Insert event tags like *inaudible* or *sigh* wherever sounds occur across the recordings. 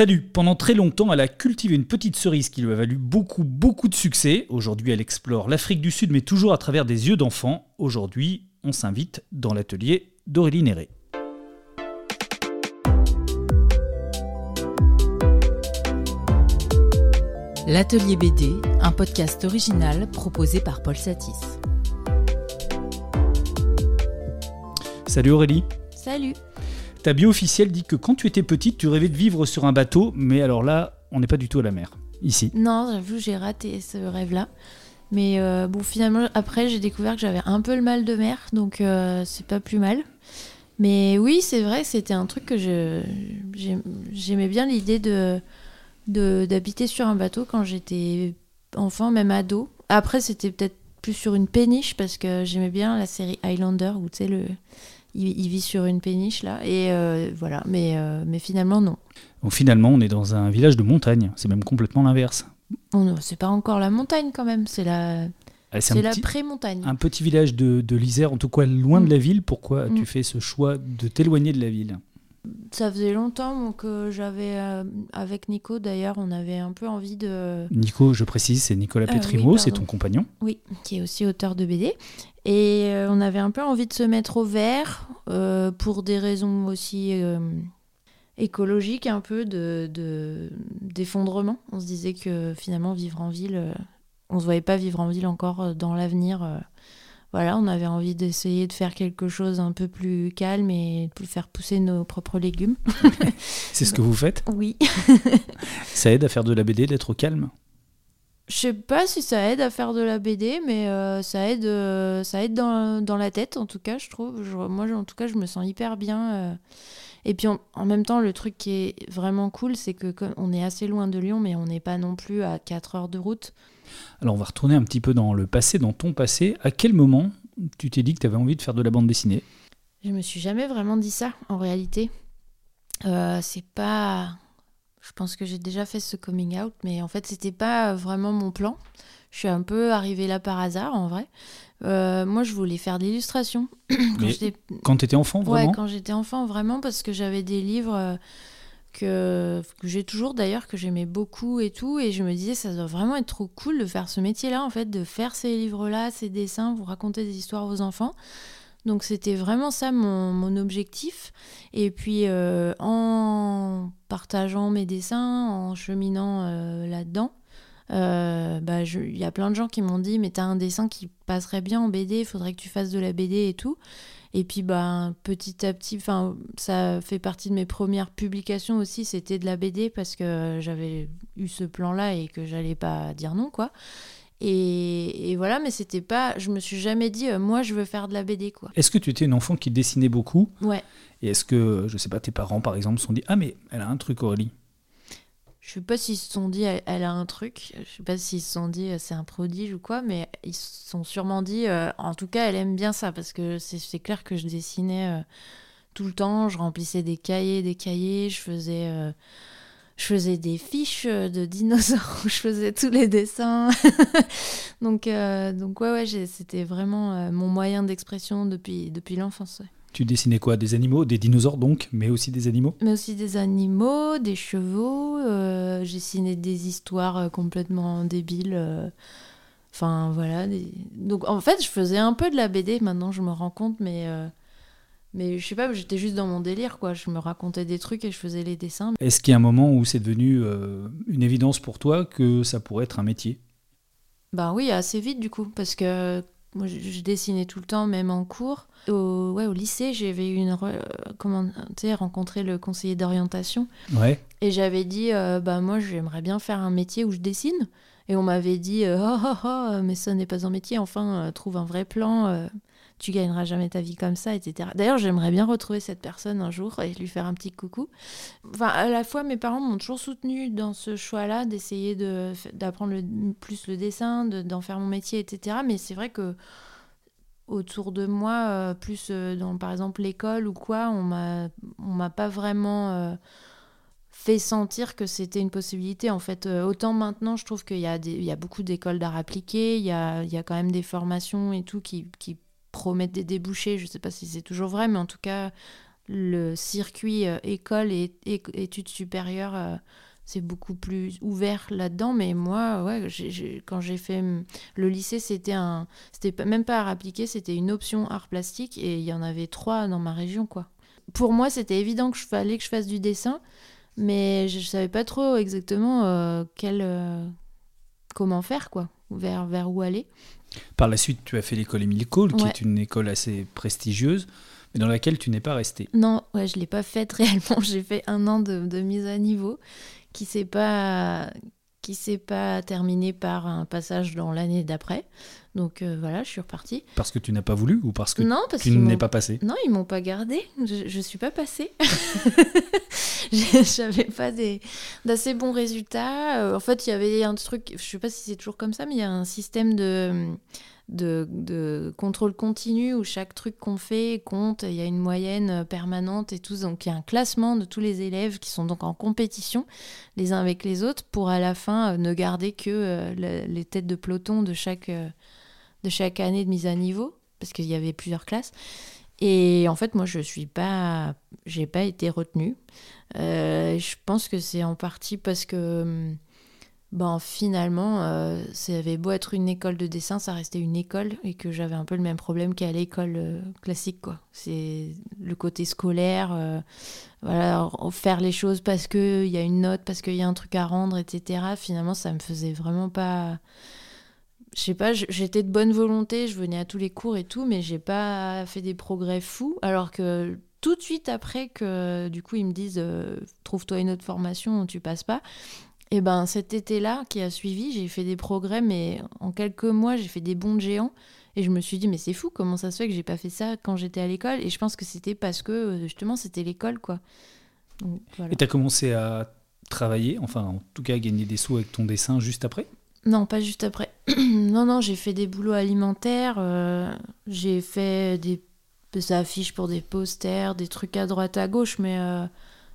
Salut, pendant très longtemps, elle a cultivé une petite cerise qui lui a valu beaucoup, beaucoup de succès. Aujourd'hui, elle explore l'Afrique du Sud, mais toujours à travers des yeux d'enfant. Aujourd'hui, on s'invite dans l'atelier d'Aurélie Néré. L'Atelier BD, un podcast original proposé par Paul Satis. Salut Aurélie. Salut. Ta bio officielle dit que quand tu étais petite, tu rêvais de vivre sur un bateau, mais alors là, on n'est pas du tout à la mer, ici. Non, j'avoue, j'ai raté ce rêve-là. Mais euh, bon, finalement, après, j'ai découvert que j'avais un peu le mal de mer, donc euh, c'est pas plus mal. Mais oui, c'est vrai, c'était un truc que j'aimais bien l'idée de, d'habiter sur un bateau quand j'étais enfant, même ado. Après, c'était peut-être plus sur une péniche parce que j'aimais bien la série Highlander où tu sais le il, vit sur une péniche là et euh, voilà mais euh, mais finalement non. Donc finalement on est dans un village de montagne, c'est même complètement l'inverse. c'est pas encore la montagne quand même, c'est la ah, c'est la pré-montagne. Un petit village de, de l'Isère, en tout cas loin de mm. la ville. Pourquoi tu mm. fais ce choix de t'éloigner de la ville? Ça faisait longtemps que j'avais, euh, avec Nico d'ailleurs, on avait un peu envie de... Nico, je précise, c'est Nicolas euh, Petrimo, c'est ton compagnon Oui, qui est aussi auteur de BD. Et euh, on avait un peu envie de se mettre au vert, pour des raisons aussi écologiques, un peu de, d'effondrement. on se disait que finalement, vivre en ville, on ne se voyait pas vivre en ville encore dans l'avenir voilà, on avait envie d'essayer de faire quelque chose un peu plus calme et de faire pousser nos propres légumes. *laughs* C'est ce que vous faites? Oui. *laughs* ça aide à faire de la BD d'être au calme? Je sais pas si ça aide à faire de la BD, mais euh, ça aide, euh, ça aide dans, dans, la tête, en tout cas, je trouve. moi, en tout cas, je me sens hyper bien. Euh. Et puis en même temps, le truc qui est vraiment cool, c'est que on est assez loin de Lyon, mais on n'est pas non plus à 4 heures de route. Alors on va retourner un petit peu dans le passé, dans ton passé. À quel moment tu t'es dit que tu avais envie de faire de la bande dessinée? Je me suis jamais vraiment dit ça en réalité. Euh, c'est pas. Je pense que j'ai déjà fait ce coming out, mais en fait c'était pas vraiment mon plan. Je suis un peu arrivée là par hasard en vrai. Euh, moi, je voulais faire de l'illustration. *clears throat* quand tu étais enfant, vraiment? Ouais, quand j'étais enfant, vraiment, parce que j'avais des livres que, j'ai toujours d'ailleurs, que j'aimais beaucoup et tout. Et je me disais, ça doit vraiment être trop cool de faire ce métier-là, en fait, de faire ces livres-là, ces dessins, vous raconter des histoires aux enfants. Donc c'était vraiment ça mon, mon, objectif. Et puis euh, en partageant mes dessins, en cheminant euh, là-dedans, euh, bah, il y a plein de gens qui m'ont dit mais t'as un dessin qui passerait bien en BD, il faudrait que tu fasses de la BD et tout. Et puis bah, petit à petit, ça fait partie de mes premières publications aussi, c'était de la BD parce que j'avais eu ce plan-là et que j'allais pas dire non quoi. Et, voilà, mais c'était pas. Je me suis jamais dit, euh, moi, je veux faire de la BD, quoi. Est-ce que tu étais une enfant qui dessinait beaucoup? Ouais. Et est-ce que, je sais pas, tes parents, par exemple, se sont dit, ah, mais elle a un truc, Aurélie? Je sais pas s'ils se sont dit elle, a un truc, je sais pas s'ils se sont dit euh, c'est un prodige ou quoi, mais ils se sont sûrement dit euh, en tout cas elle aime bien ça parce que c'est clair que je dessinais euh, tout le temps, je remplissais des cahiers, des cahiers, je faisais je faisais des fiches de dinosaures *laughs* je faisais tous les dessins. *laughs* donc donc ouais ouais, c'était vraiment mon moyen d'expression depuis depuis l'enfance. Tu dessinais quoi? Des animaux? Des dinosaures donc, mais aussi des animaux? Mais aussi des animaux, des chevaux. Euh, j'ai dessiné des histoires euh, complètement débiles. Euh, enfin voilà. Donc en fait, je faisais un peu de la BD, maintenant je me rends compte, mais... Mais je sais pas, j'étais juste dans mon délire, quoi. Je me racontais des trucs et je faisais les dessins. Est-ce qu'il y a un moment où c'est devenu une évidence pour toi que ça pourrait être un métier? Ben oui, assez vite du coup, parce que moi, je, dessinais tout le temps, même en cours. Au, ouais, au lycée, j'avais une comment rencontré le conseiller d'orientation. Ouais. Et j'avais dit, euh, bah moi, j'aimerais bien faire un métier où je dessine. Et on m'avait dit, euh, oh, oh, oh, mais ça n'est pas un métier. Enfin, euh, trouve un vrai plan tu gagneras jamais ta vie comme ça, etc. D'ailleurs, j'aimerais bien retrouver cette personne un jour et lui faire un petit coucou. Enfin, à la fois, mes parents m'ont toujours soutenu dans ce choix-là, d'essayer d'apprendre plus le dessin, d'en faire mon métier, etc. Mais c'est vrai que autour de moi, euh, plus euh, dans par exemple l'école ou quoi, on m'a on m'a pas vraiment euh, fait sentir que c'était une possibilité. En fait, autant maintenant, je trouve qu'il y, a il y a beaucoup d'écoles d'art appliqué, il y a, il y a quand même des formations et tout qui, qui promettent des débouchés. Je ne sais pas si c'est toujours vrai, mais en tout cas, le circuit école et, études supérieures c'est beaucoup plus ouvert là-dedans. Mais moi, quand j'ai fait le lycée, c'était même pas art appliqué, c'était une option art plastique et il y en avait trois dans ma région, quoi. Pour moi, c'était évident que je fallait que je fasse du dessin, mais je, savais pas trop exactement euh, euh, comment faire, quoi, vers où aller. Par la suite, tu as fait l'école Émile Cole, qui est une école assez prestigieuse mais dans laquelle tu n'es pas resté. Non, ouais, je ne l'ai pas faite *laughs* réellement. J'ai fait un an de, de, mise à niveau qui s'est pas qui s'est pas terminé par un passage dans l'année d'après. Donc euh, voilà, je suis repartie. Parce que tu n'as pas voulu ou parce que non, parce tu n'es pas passé? Non, ils m'ont pas gardé. Je, ne suis pas passée. *laughs* *laughs* J'avais pas d'assez bons résultats. Euh, en fait, il y avait un truc, je sais pas si c'est toujours comme ça, mais il y a un système de de, contrôle continu où chaque truc qu'on fait compte, il y a une moyenne permanente et tout. Donc il y a un classement de tous les élèves qui sont donc en compétition les uns avec les autres pour à la fin euh, ne garder que euh, les têtes de peloton de chaque, euh, de chaque année de mise à niveau parce qu'il y avait plusieurs classes. Et en fait, moi, je suis pas, j'ai pas été retenue. je pense que c'est en partie parce que hum, ben, finalement, euh, ça avait beau être une école de dessin, ça restait une école et que j'avais un peu le même problème qu'à l'école euh, classique. quoi. C'est le côté scolaire, euh, voilà, faire les choses parce qu'il y a une note, parce qu'il y a un truc à rendre, etc. Finalement, ça me faisait vraiment pas. Je sais pas, j'étais de bonne volonté, je venais à tous les cours et tout, mais j'ai pas fait des progrès fous. Alors que tout de suite après que du coup ils me disent trouve-toi une autre formation, tu passes pas et ben cet été-là qui a suivi, j'ai fait des progrès, mais en quelques mois, j'ai fait des bons de géants. Et je me suis dit, mais c'est fou, comment ça se fait que j'ai pas fait ça quand j'étais à l'école? Et je pense que c'était parce que euh, justement, c'était l'école, quoi. Et tu as commencé à travailler, enfin en tout cas à gagner des sous avec ton dessin juste après? Non, pas juste après. *clears throat* non, non, j'ai fait des boulots alimentaires, euh, j'ai fait des, affiches pour des posters, des trucs à droite à gauche, mais euh,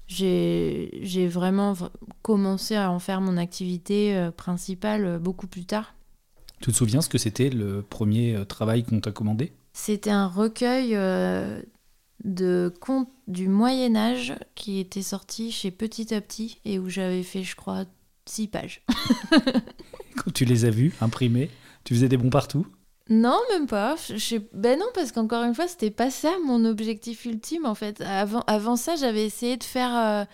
j'ai vraiment commencé à en faire mon activité euh, principale euh, beaucoup plus tard. Tu te souviens ce que c'était le premier euh, travail qu'on t'a commandé? C'était un recueil de contes du Moyen Âge qui était sorti chez Petit à Petit et où j'avais fait, je crois, six pages. *laughs* Quand tu les as vus imprimés, tu faisais des bons partout? Non, même pas. Je, ben non, parce qu'encore une fois, c'était pas ça mon objectif ultime en fait. Avant, avant ça, j'avais essayé de faire, euh,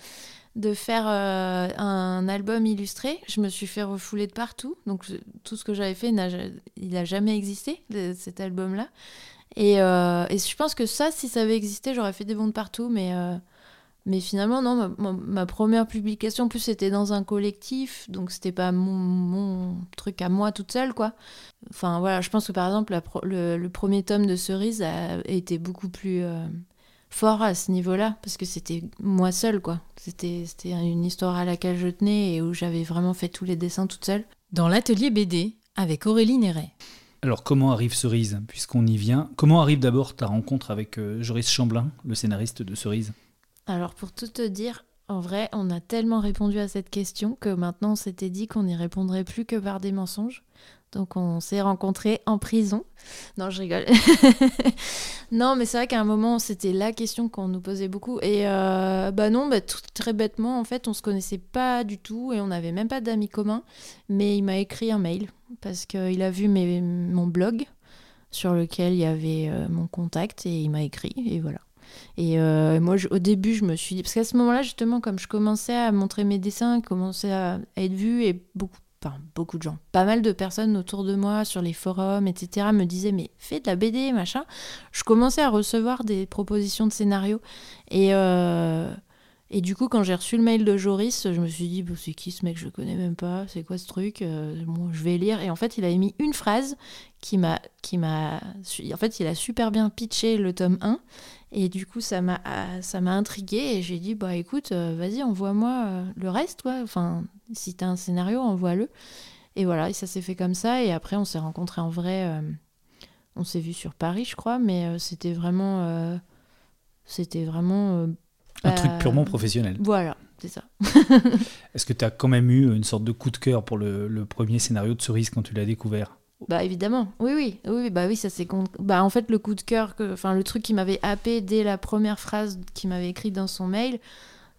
de faire euh, un album illustré. Je me suis fait refouler de partout. Donc tout ce que j'avais fait, il n'a jamais existé, cet album-là. Et, euh, et, je pense que ça, si ça avait existé, j'aurais fait des bons de partout. Mais mais finalement, non, ma, première publication, en plus, c'était dans un collectif, donc c'était pas mon, truc à moi toute seule, quoi. Enfin, voilà, je pense que par exemple, le, premier tome de Cerise a été beaucoup plus euh, fort à ce niveau-là, parce que c'était moi seule, quoi. C'était une histoire à laquelle je tenais et où j'avais vraiment fait tous les dessins toute seule. Dans l'atelier BD, avec Aurélie Néret. Alors, comment arrive Cerise, puisqu'on y vient? Comment arrive d'abord ta rencontre avec euh, Joris Chamblin, le scénariste de Cerise? Alors pour tout te dire, en vrai, on a tellement répondu à cette question que maintenant on s'était dit qu'on n'y répondrait plus que par des mensonges. Donc on s'est rencontrés en prison. Non, je rigole. *laughs* non, mais c'est vrai qu'à un moment, c'était la question qu'on nous posait beaucoup. Et euh, bah non, bah, très bêtement, en fait, on se connaissait pas du tout et on n'avait même pas d'amis communs. Mais il m'a écrit un mail parce qu'il a vu mon blog sur lequel il y avait euh, mon contact et il m'a écrit et voilà. Et euh, moi, au début, je me suis dit, parce qu'à ce moment-là, justement, comme je commençais à montrer mes dessins, commençais à, être vue, et beaucoup, enfin, beaucoup de gens, pas mal de personnes autour de moi, sur les forums, etc., me disaient, mais fais de la BD, machin. Je commençais à recevoir des propositions de scénarios. Et. Euh, et du coup, quand j'ai reçu le mail de Joris, je me suis dit, c'est qui ce mec? Je connais même pas. C'est quoi ce truc? Euh, Je vais lire. Et en fait, il avait mis une phrase qui m'a. En fait, il a super bien pitché le tome 1. Et du coup, ça m'a, ça m'a intrigué et j'ai dit, bah écoute, euh, vas-y, envoie-moi euh, le reste, quoi. Enfin, si t'as un scénario, envoie-le. Et voilà, et ça s'est fait comme ça. Et après, on s'est rencontrés en vrai. Euh, on s'est vu sur Paris, je crois, mais c'était vraiment. c'était vraiment. un truc purement professionnel. Voilà, c'est ça. *laughs* Est-ce que tu as quand même eu une sorte de coup de cœur pour le, le premier scénario de Cerise quand tu l'as découvert? Bah évidemment, oui, oui, oui, bah oui, ça c'est Bah en fait, le coup de cœur, que... enfin le truc qui m'avait happé dès la première phrase qu'il m'avait écrite dans son mail,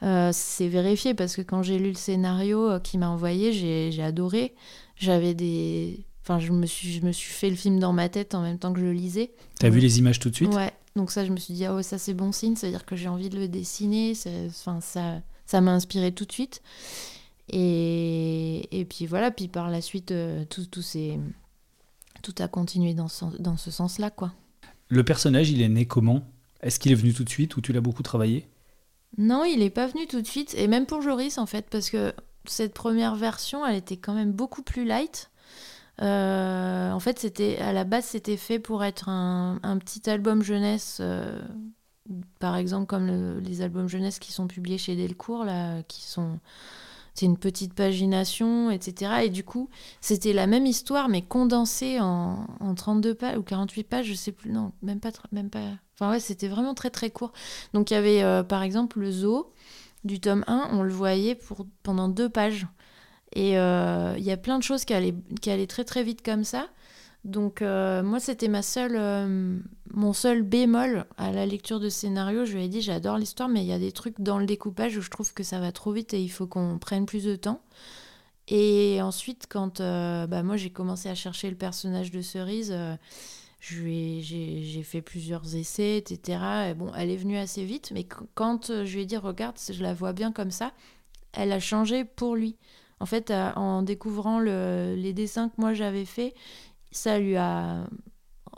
euh, c'est vérifié parce que quand j'ai lu le scénario euh, qu'il m'a envoyé, j'ai adoré. J'avais des. Enfin, je me, suis, je me suis fait le film dans ma tête en même temps que je le lisais. T'as vu les images tout de suite? Ouais, donc ça, je me suis dit, ah ouais, ça c'est bon signe, c'est-à-dire que j'ai envie de le dessiner. Enfin, ça ça m'a inspiré tout de suite. Et, et, puis voilà, puis par la suite, euh, tout, tout, tout a continué dans ce, dans ce sens-là. quoi. Le personnage, il est né comment? Est-ce qu'il est venu tout de suite ou tu l'as beaucoup travaillé? Non, il n'est pas venu tout de suite. Et même pour Joris, en fait, parce que cette première version, elle était quand même beaucoup plus light. Euh, en fait, c'était à la base, c'était fait pour être un, un petit album jeunesse, euh, par exemple comme les albums jeunesse qui sont publiés chez Delcourt, là, qui sont c'est une petite pagination, etc. Et du coup, c'était la même histoire, mais condensée en, en, 32 pages ou 48 pages, je sais plus, non, même pas, même pas. Enfin ouais, c'était vraiment très très court. Donc il y avait euh, par exemple le zoo du tome 1, on le voyait pour, pendant deux pages. Et euh, il y a plein de choses qui allaient, qui allaient très très vite comme ça. Donc euh, moi c'était ma seule, euh, mon seul bémol à la lecture de scénario. Je lui ai dit j'adore l'histoire, mais il y a des trucs dans le découpage où je trouve que ça va trop vite et il faut qu'on prenne plus de temps. Et ensuite quand bah, moi j'ai commencé à chercher le personnage de Cerise, j'ai fait plusieurs essais, etc. Et bon, elle est venue assez vite, mais quand je lui ai dit regarde, je la vois bien comme ça, elle a changé pour lui. En fait, euh, en découvrant les dessins que moi j'avais faits, ça lui a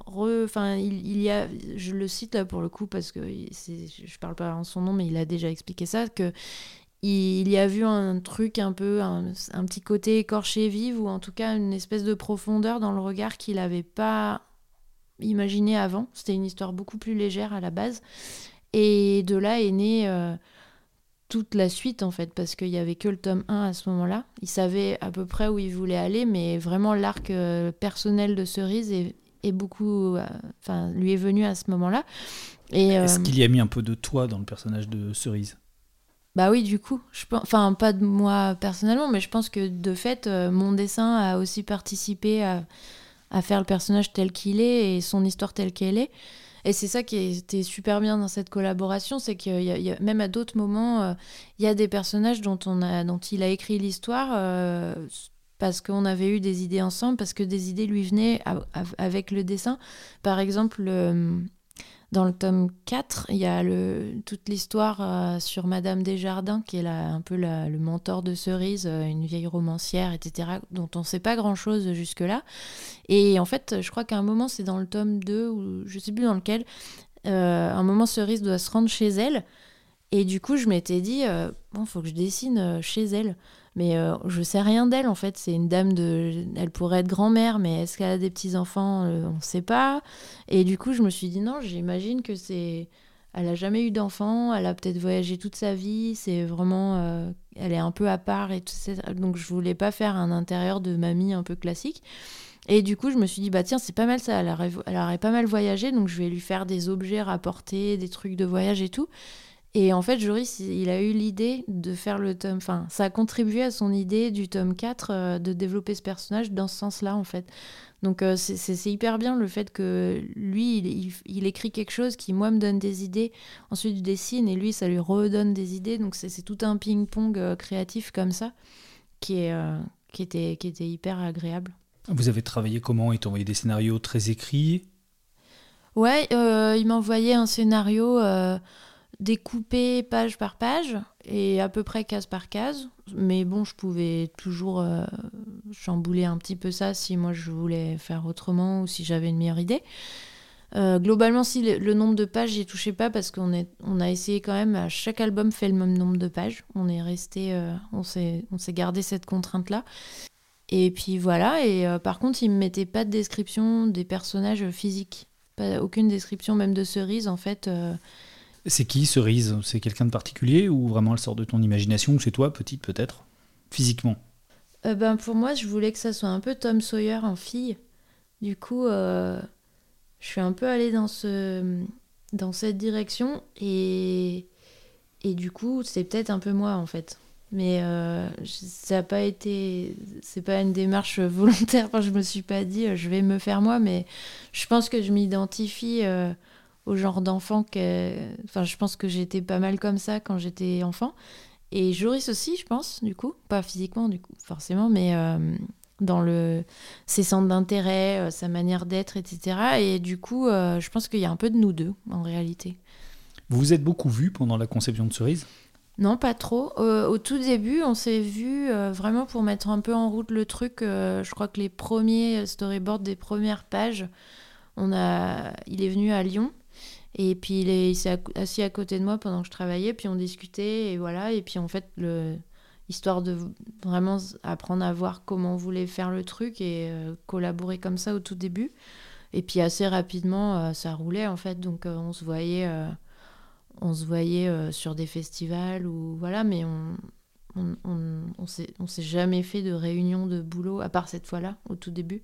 Enfin, il, y a, je le cite pour le coup parce que je parle pas en son nom, mais il a déjà expliqué ça que il, y a vu un truc un peu, un, petit côté écorché vive ou en tout cas une espèce de profondeur dans le regard qu'il n'avait pas imaginé avant. C'était une histoire beaucoup plus légère à la base, et de là est né euh, toute la suite en fait parce qu'il y avait que le tome 1 à ce moment-là. Il savait à peu près où il voulait aller, mais vraiment l'arc euh, personnel de Cerise est, beaucoup, euh, enfin lui est venu à ce moment-là. Est-ce euh, qu'il y a mis un peu de toi dans le personnage de Cerise? Bah oui, du coup, je pense, enfin pas de moi personnellement, mais je pense que de fait, mon dessin a aussi participé à, à faire le personnage tel qu'il est et son histoire telle qu'elle est. Et c'est ça qui était super bien dans cette collaboration, c'est que y a, même à d'autres moments, euh, il y a des personnages dont, il a écrit l'histoire euh, parce qu'on avait eu des idées ensemble, parce que des idées lui venaient avec le dessin. Par exemple, dans le tome 4, il y a toute l'histoire euh, sur Madame Desjardins, qui est un peu le mentor de Cerise, euh, une vieille romancière, etc., dont on ne sait pas grand-chose jusque-là. Et en fait, je crois qu'à un moment, c'est dans le tome 2, ou je ne sais plus dans lequel, euh, un moment, Cerise doit se rendre chez elle. Et du coup, je m'étais dit, bon, il faut que je dessine chez elle. Mais euh, je sais rien d'elle en fait. C'est une dame de. Elle pourrait être grand-mère, mais est-ce qu'elle a des petits-enfants euh, On ne sait pas. Et du coup, je me suis dit non, j'imagine que c'est. Elle a jamais eu d'enfant, elle a peut-être voyagé toute sa vie, c'est vraiment. Euh, elle est un peu à part et tout ça. Donc je voulais pas faire un intérieur de mamie un peu classique. Et du coup, je me suis dit, bah tiens, c'est pas mal ça, elle aurait, elle aurait pas mal voyagé, donc je vais lui faire des objets rapportés, des trucs de voyage et tout. Et en fait, Joris, il a eu l'idée de faire le tome. Enfin, ça a contribué à son idée du tome 4 euh, de développer ce personnage dans ce sens-là, en fait. Donc, euh, c'est hyper bien le fait que lui, il, écrit quelque chose qui, moi, me donne des idées. Ensuite, il dessine et lui, ça lui redonne des idées. Donc, c'est tout un ping-pong euh, créatif comme ça qui, est, qui, était, qui était hyper agréable. Vous avez travaillé comment? Il t'a envoyé des scénarios très écrits? Ouais, il m'a envoyé un scénario découpé page par page et à peu près case par case. Mais bon, je pouvais toujours euh, chambouler un petit peu ça si moi je voulais faire autrement ou si j'avais une meilleure idée. Euh, globalement, si le, nombre de pages, j'y touchais pas parce qu'on on a essayé quand même, à chaque album fait le même nombre de pages. On est resté, euh, on s'est gardé cette contrainte-là. Et puis voilà, et par contre, il ne mettait pas de description des personnages physiques. Pas, aucune description même de cerise en fait. C'est qui Cerise? C'est quelqu'un de particulier ou vraiment elle sort de ton imagination ou c'est toi, petite peut-être, physiquement? Euh, ben, Pour moi, je voulais que ça soit un peu Tom Sawyer en fille. Du coup, euh, je suis un peu allée dans, ce, dans cette direction et, et du coup, c'est peut-être un peu moi en fait. Mais ça n'a pas été. C'est pas une démarche *laughs* volontaire. Enfin, je me suis pas dit je vais me faire moi, mais je pense que je m'identifie au genre d'enfant que. Enfin, je pense que j'étais pas mal comme ça quand j'étais enfant. Et Joris aussi, je pense, du coup. Pas physiquement, du coup, forcément, mais euh, dans le, ses centres d'intérêt, euh, sa manière d'être, etc. Et du coup, euh, je pense qu'il y a un peu de nous deux, en réalité. Vous vous êtes beaucoup vus pendant la conception de Cerise? Non, pas trop. au tout début, on s'est vu vraiment pour mettre un peu en route le truc. je crois que les premiers storyboards des premières pages, on a, il est venu à Lyon et puis il s'est assis à côté de moi pendant que je travaillais, puis on discutait, et voilà. Et puis en fait, le, histoire de vraiment apprendre à voir comment on voulait faire le truc et euh, collaborer comme ça au tout début. Et puis assez rapidement, euh, ça roulait en fait, donc euh, on se voyait, on se voyait sur des festivals ou voilà, mais on on, on, on s'est jamais fait de réunion de boulot à part cette fois-là au tout début.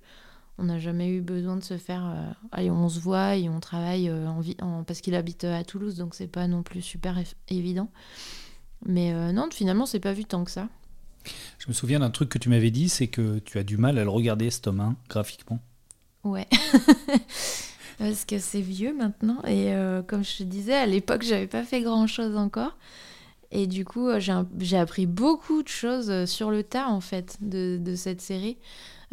On n'a jamais eu besoin de se faire. Euh, allez, on se voit et on travaille euh, en, parce qu'il habite euh, à Toulouse, donc c'est pas non plus super évident. Mais non, finalement, c'est pas vu tant que ça. Je me souviens d'un truc que tu m'avais dit, c'est que tu as du mal à le regarder, ce tome 1, graphiquement. Ouais. *laughs* parce que c'est vieux maintenant. Et comme je te disais, à l'époque, j'avais pas fait grand chose encore. Et du coup, j'ai appris beaucoup de choses sur le tas, en fait, de, de cette série.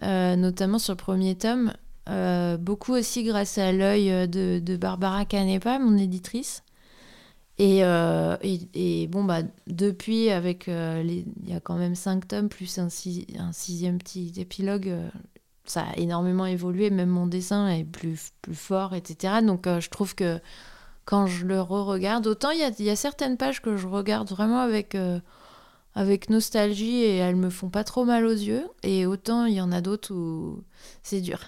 Euh, notamment sur le premier tome, euh, beaucoup aussi grâce à l'œil de, de, Barbara Canepa, mon éditrice. Et, euh, et, bon, bah, depuis, avec il y a quand même cinq tomes, plus un, un sixième petit épilogue, ça a énormément évolué, même mon dessin est plus, plus fort, etc. Donc je trouve que quand je le re-regarde, autant il y a, y a, certaines pages que je regarde vraiment avec avec nostalgie et elles me font pas trop mal aux yeux. Et autant il y en a d'autres où c'est dur.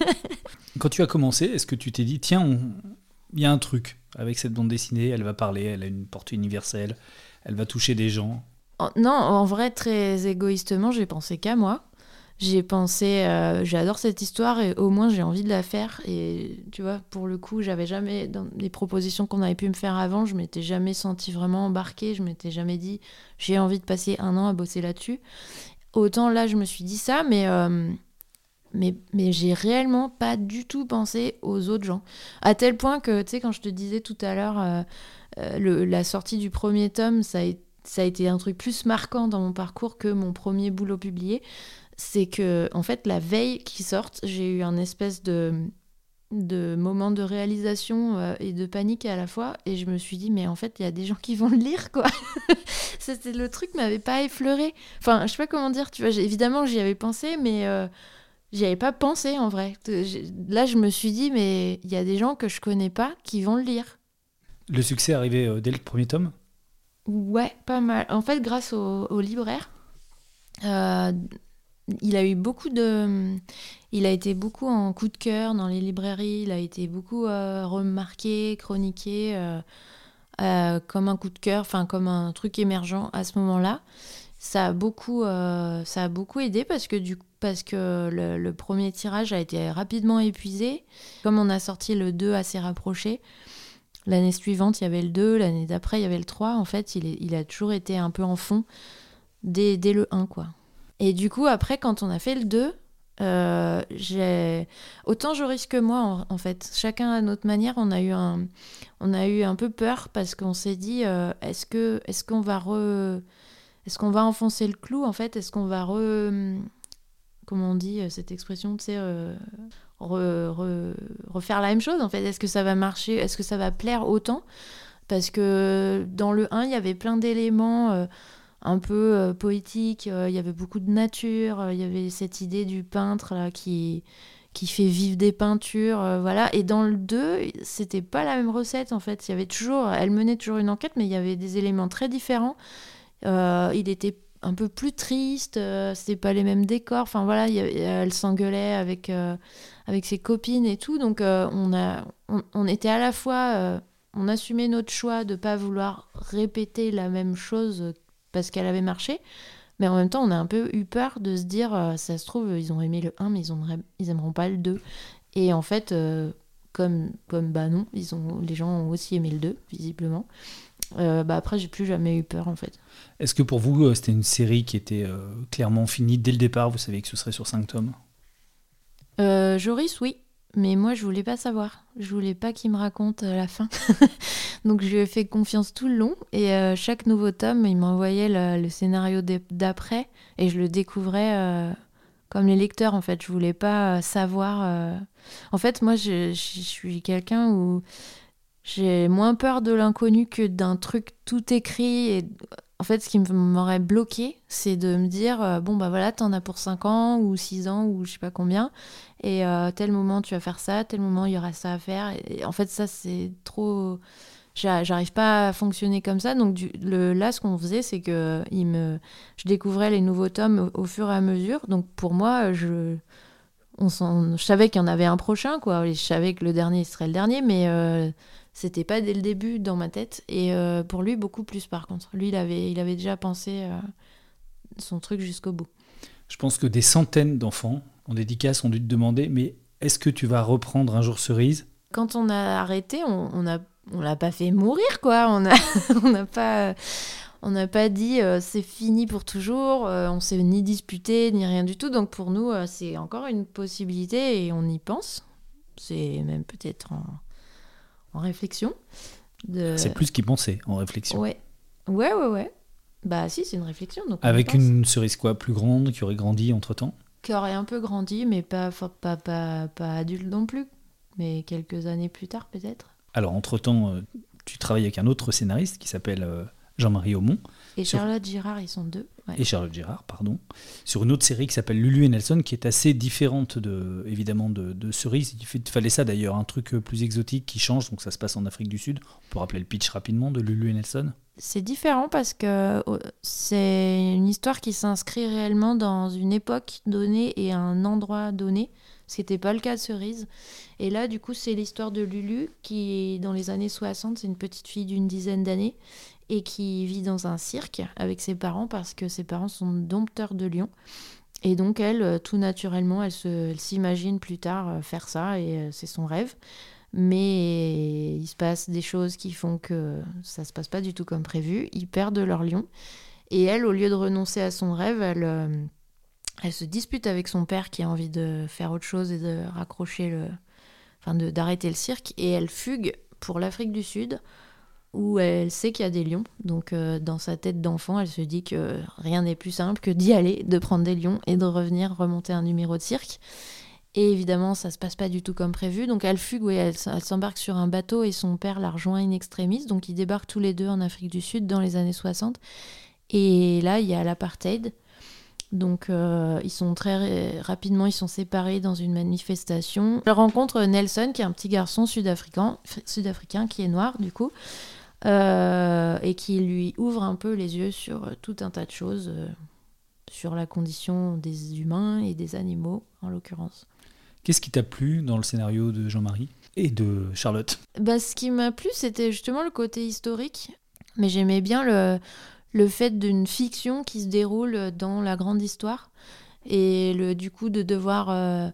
*laughs* Quand tu as commencé, est-ce que tu t'es dit, tiens, il y a un truc avec cette bande dessinée, elle va parler, elle a une portée universelle, elle va toucher des gens? Non, en vrai, très égoïstement, j'ai pensé qu'à moi j'ai pensé, euh, j'adore cette histoire et au moins j'ai envie de la faire. Et tu vois, pour le coup, j'avais jamais, dans les propositions qu'on avait pu me faire avant, je m'étais jamais senti vraiment embarquée, je m'étais jamais dit, j'ai envie de passer un an à bosser là-dessus. Autant là, je me suis dit ça, mais, euh, mais, mais j'ai réellement pas du tout pensé aux autres gens. À tel point que, tu sais, quand je te disais tout à l'heure, euh, la sortie du premier tome, ça a, ça a été un truc plus marquant dans mon parcours que mon premier boulot publié c'est que en fait la veille qu'ils sortent, j'ai eu un espèce de de moment de réalisation euh, et de panique à la fois et je me suis dit mais en fait il y a des gens qui vont le lire quoi. *laughs* C'était le truc m'avait pas effleuré. Enfin je sais pas comment dire tu vois évidemment j'y avais pensé mais euh, j'y avais pas pensé en vrai. Là je me suis dit mais il y a des gens que je connais pas qui vont le lire. Le succès est arrivé euh, dès le premier tome? Ouais pas mal. En fait grâce au, au libraire il a eu beaucoup de. Il a été beaucoup en coup de cœur dans les librairies, il a été beaucoup euh, remarqué, chroniqué euh, euh, comme un coup de cœur, enfin comme un truc émergent à ce moment-là. Ça a beaucoup, ça a beaucoup aidé parce que, du, parce que le, premier tirage a été rapidement épuisé. Comme on a sorti le 2 assez rapproché, l'année suivante il y avait le 2, l'année d'après il y avait le 3. En fait, il, il a toujours été un peu en fond dès, dès le 1, quoi. Et du coup, après, quand on a fait le 2, euh, autant Joris que moi en, fait. Chacun à notre manière on a eu un on a eu un peu peur parce qu'on s'est dit euh, est-ce qu'on va re est-ce qu'on va enfoncer le clou en fait? Est-ce qu'on va re comment on dit euh, cette expression tu sais refaire la même chose en fait? Est-ce que ça va marcher? Est-ce que ça va plaire autant? Parce que dans le 1 il y avait plein d'éléments un peu euh, poétique. Euh, il y avait beaucoup de nature. Euh, il y avait cette idée du peintre là, qui, qui fait vivre des peintures. voilà. Et dans le 2, c'était pas la même recette en fait. Il y avait toujours, elle menait toujours une enquête, mais il y avait des éléments très différents. il était un peu plus triste, c'était pas les mêmes décors. Enfin voilà, elle s'engueulait avec, avec ses copines et tout. Donc on, a, on, était à la fois, on assumait notre choix de pas vouloir répéter la même chose parce qu'elle avait marché. Mais en même temps, on a un peu eu peur de se dire, euh, ça se trouve, ils ont aimé le 1, mais ils, ont, ils aimeront pas le 2. Et en fait, euh, comme, comme bah non, ils ont, les gens ont aussi aimé le 2, visiblement. Euh, bah après, j'ai plus jamais eu peur en fait. Est-ce que pour vous, c'était une série qui était clairement finie dès le départ? Vous savez que ce serait sur 5 tomes? Joris, oui. Mais moi, je voulais pas savoir. Je voulais pas qu'il me raconte euh, la fin. *laughs* Donc, je lui ai fait confiance tout le long. Et euh, chaque nouveau tome, il m'envoyait le, scénario d'après. Et je le découvrais euh, comme les lecteurs, en fait. Je voulais pas savoir. En fait, moi, je, suis quelqu'un où j'ai moins peur de l'inconnu que d'un truc tout écrit. En fait, ce qui m'aurait bloqué, c'est de me dire euh, bon, bah voilà, t'en as pour 5 ans ou 6 ans ou je sais pas combien. Et euh, tel moment, tu vas faire ça, tel moment, il y aura ça à faire. Et en fait, ça, c'est trop. j'a- J'arrive pas à fonctionner comme ça. Donc, là, ce qu'on faisait, c'est que je découvrais les nouveaux tomes au, fur et à mesure. Donc, pour moi, je, on je savais qu'il y en avait un prochain, quoi. Je savais que le dernier serait le dernier, mais euh, c'était pas dès le début dans ma tête. Et euh, pour lui, beaucoup plus, par contre. Lui, il avait, il avait déjà pensé euh, son truc jusqu'au bout. Je pense que des centaines d'enfants en dédicace ont dû te demander mais est-ce que tu vas reprendre un jour cerise? Quand on a arrêté, on, on a on l'a pas fait mourir quoi. On a *laughs* on n'a pas on n'a pas dit euh, c'est fini pour toujours. euh, on s'est ni disputé ni rien du tout. Donc pour nous euh, c'est encore une possibilité et on y pense. C'est même peut-être en, en réflexion. De... C'est plus qu'ils pensaient en réflexion. Ouais ouais ouais ouais. Bah si c'est une réflexion donc. Avec une cerise quoi plus grande qui aurait grandi entre temps qui aurait un peu grandi mais pas pas pas pas, pas adulte non plus. Mais quelques années plus tard peut-être. Alors entre temps, tu travailles avec un autre scénariste qui s'appelle euh, Jean-Marie Aumont Et Sur- Charlotte Girard ils sont deux. Ouais. et Charlotte Girard, pardon, sur une autre série qui s'appelle Lulu et Nelson, qui est assez différente de, évidemment de, de Cerise. Il fallait ça d'ailleurs, un truc euh, plus exotique qui change, donc ça se passe en Afrique du Sud. On peut rappeler le pitch rapidement de Lulu et Nelson? C'est différent parce que euh, c'est une histoire qui s'inscrit réellement dans une époque donnée et un endroit donné, ce qui n'était pas le cas de Cerise. Et là, du coup, c'est l'histoire de Lulu qui, dans les années 60, c'est une petite fille d'une dizaine d'années et qui vit dans un cirque avec ses parents parce que ses parents sont dompteurs de lions. Et donc, elle, euh, tout naturellement, elle s'imagine plus tard euh, faire ça et euh, c'est son rêve. Mais il se passe des choses qui font que ça se passe pas du tout comme prévu. Ils perdent leur lion. Et elle, au lieu de renoncer à son rêve, elle, se dispute avec son père qui a envie de faire autre chose et de raccrocher le. Enfin, d'arrêter le cirque. Et elle fugue pour l'Afrique du Sud où elle sait qu'il y a des lions. Donc, euh, dans sa tête d'enfant, elle se dit que rien n'est plus simple que d'y aller, de prendre des lions et de revenir remonter un numéro de cirque. Et évidemment, ça se passe pas du tout comme prévu. Donc elle fugue, elle, s'embarque sur un bateau et son père la rejoint in extremis. Donc ils débarquent tous les deux en Afrique du Sud dans les années 60. Et là, il y a l'apartheid. Donc euh, ils sont très rapidement, ils sont séparés dans une manifestation. Elle rencontre Nelson, qui est un petit garçon sud-africain, sud-africain qui est noir du coup, et qui lui ouvre un peu les yeux sur euh, tout un tas de choses, euh, sur la condition des humains et des animaux en l'occurrence. Qu'est-ce qui t'a plu dans le scénario de Jean-Marie et de Charlotte? Bah, ce qui m'a plu, c'était justement le côté historique. Mais j'aimais bien le, le fait d'une fiction qui se déroule dans la grande histoire. Et le, du coup, de devoir euh,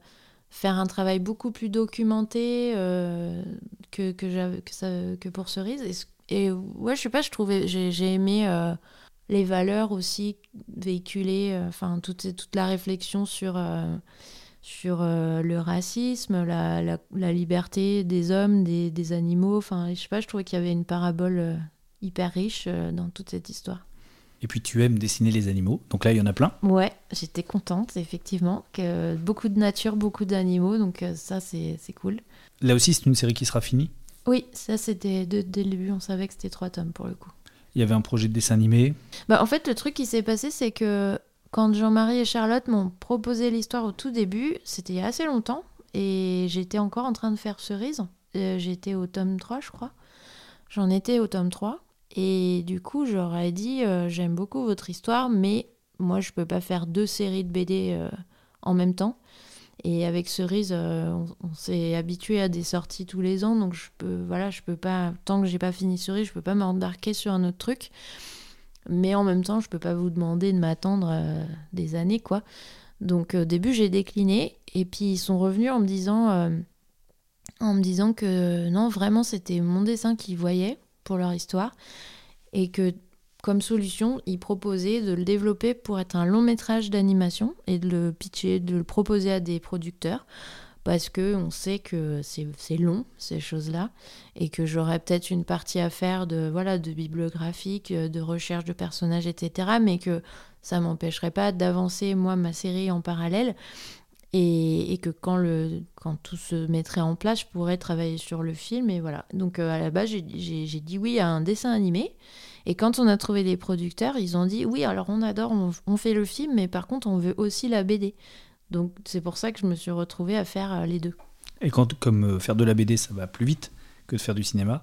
faire un travail beaucoup plus documenté euh, que, que, que, ça, que pour Cerise. Et, ce- et ouais, je sais pas, je trouvais, j'ai, aimé euh, les valeurs aussi véhiculées, euh, enfin, toute, toute la réflexion sur. euh, sur le racisme, la, la, la liberté des hommes, des, des animaux. Enfin, je sais pas, je trouvais qu'il y avait une parabole hyper riche dans toute cette histoire. Et puis tu aimes dessiner les animaux, donc là il y en a plein. Ouais, j'étais contente, effectivement. Que beaucoup de nature, beaucoup d'animaux, donc ça, c'est cool. Là aussi c'est une série qui sera finie. Oui, ça, c'était dès le début, on savait que c'était trois tomes pour le coup. Il y avait un projet de dessin animé. Bah, en fait, le truc qui s'est passé, c'est que quand Jean-Marie et Charlotte m'ont proposé l'histoire au tout début, c'était il y a assez longtemps, et j'étais encore en train de faire Cerise. Euh, j'étais au tome 3, je crois. J'en étais au tome 3. Et du coup, j'aurais dit, euh, j'aime beaucoup votre histoire, mais moi, je peux pas faire deux séries de BD euh, en même temps. Et avec Cerise, euh, on, s'est habitué à des sorties tous les ans, donc je peux, voilà, je peux pas, tant que j'ai pas fini Cerise, je peux pas m'embarquer sur un autre truc. Mais en même temps, je peux pas vous demander de m'attendre euh, des années, quoi. Donc au début, j'ai décliné, et puis ils sont revenus en me disant, euh, en me disant que non, vraiment, c'était mon dessin qu'ils voyaient pour leur histoire. et que comme solution, il proposait de le développer pour être un long métrage d'animation et de le pitcher, de le proposer à des producteurs parce que on sait que c'est long ces choses-là et que j'aurais peut-être une partie à faire de voilà de bibliographique, de recherche de personnages, etc. Mais que ça m'empêcherait pas d'avancer moi ma série en parallèle et, que quand le quand tout se mettrait en place, je pourrais travailler sur le film et voilà. Donc euh, à la base j'ai dit oui à un dessin animé et quand on a trouvé des producteurs, ils ont dit oui alors on adore, on fait le film, mais par contre on veut aussi la BD. Donc c'est pour ça que je me suis retrouvée à faire euh, les deux. Et quand, comme euh, faire de la BD, ça va plus vite que de faire du cinéma,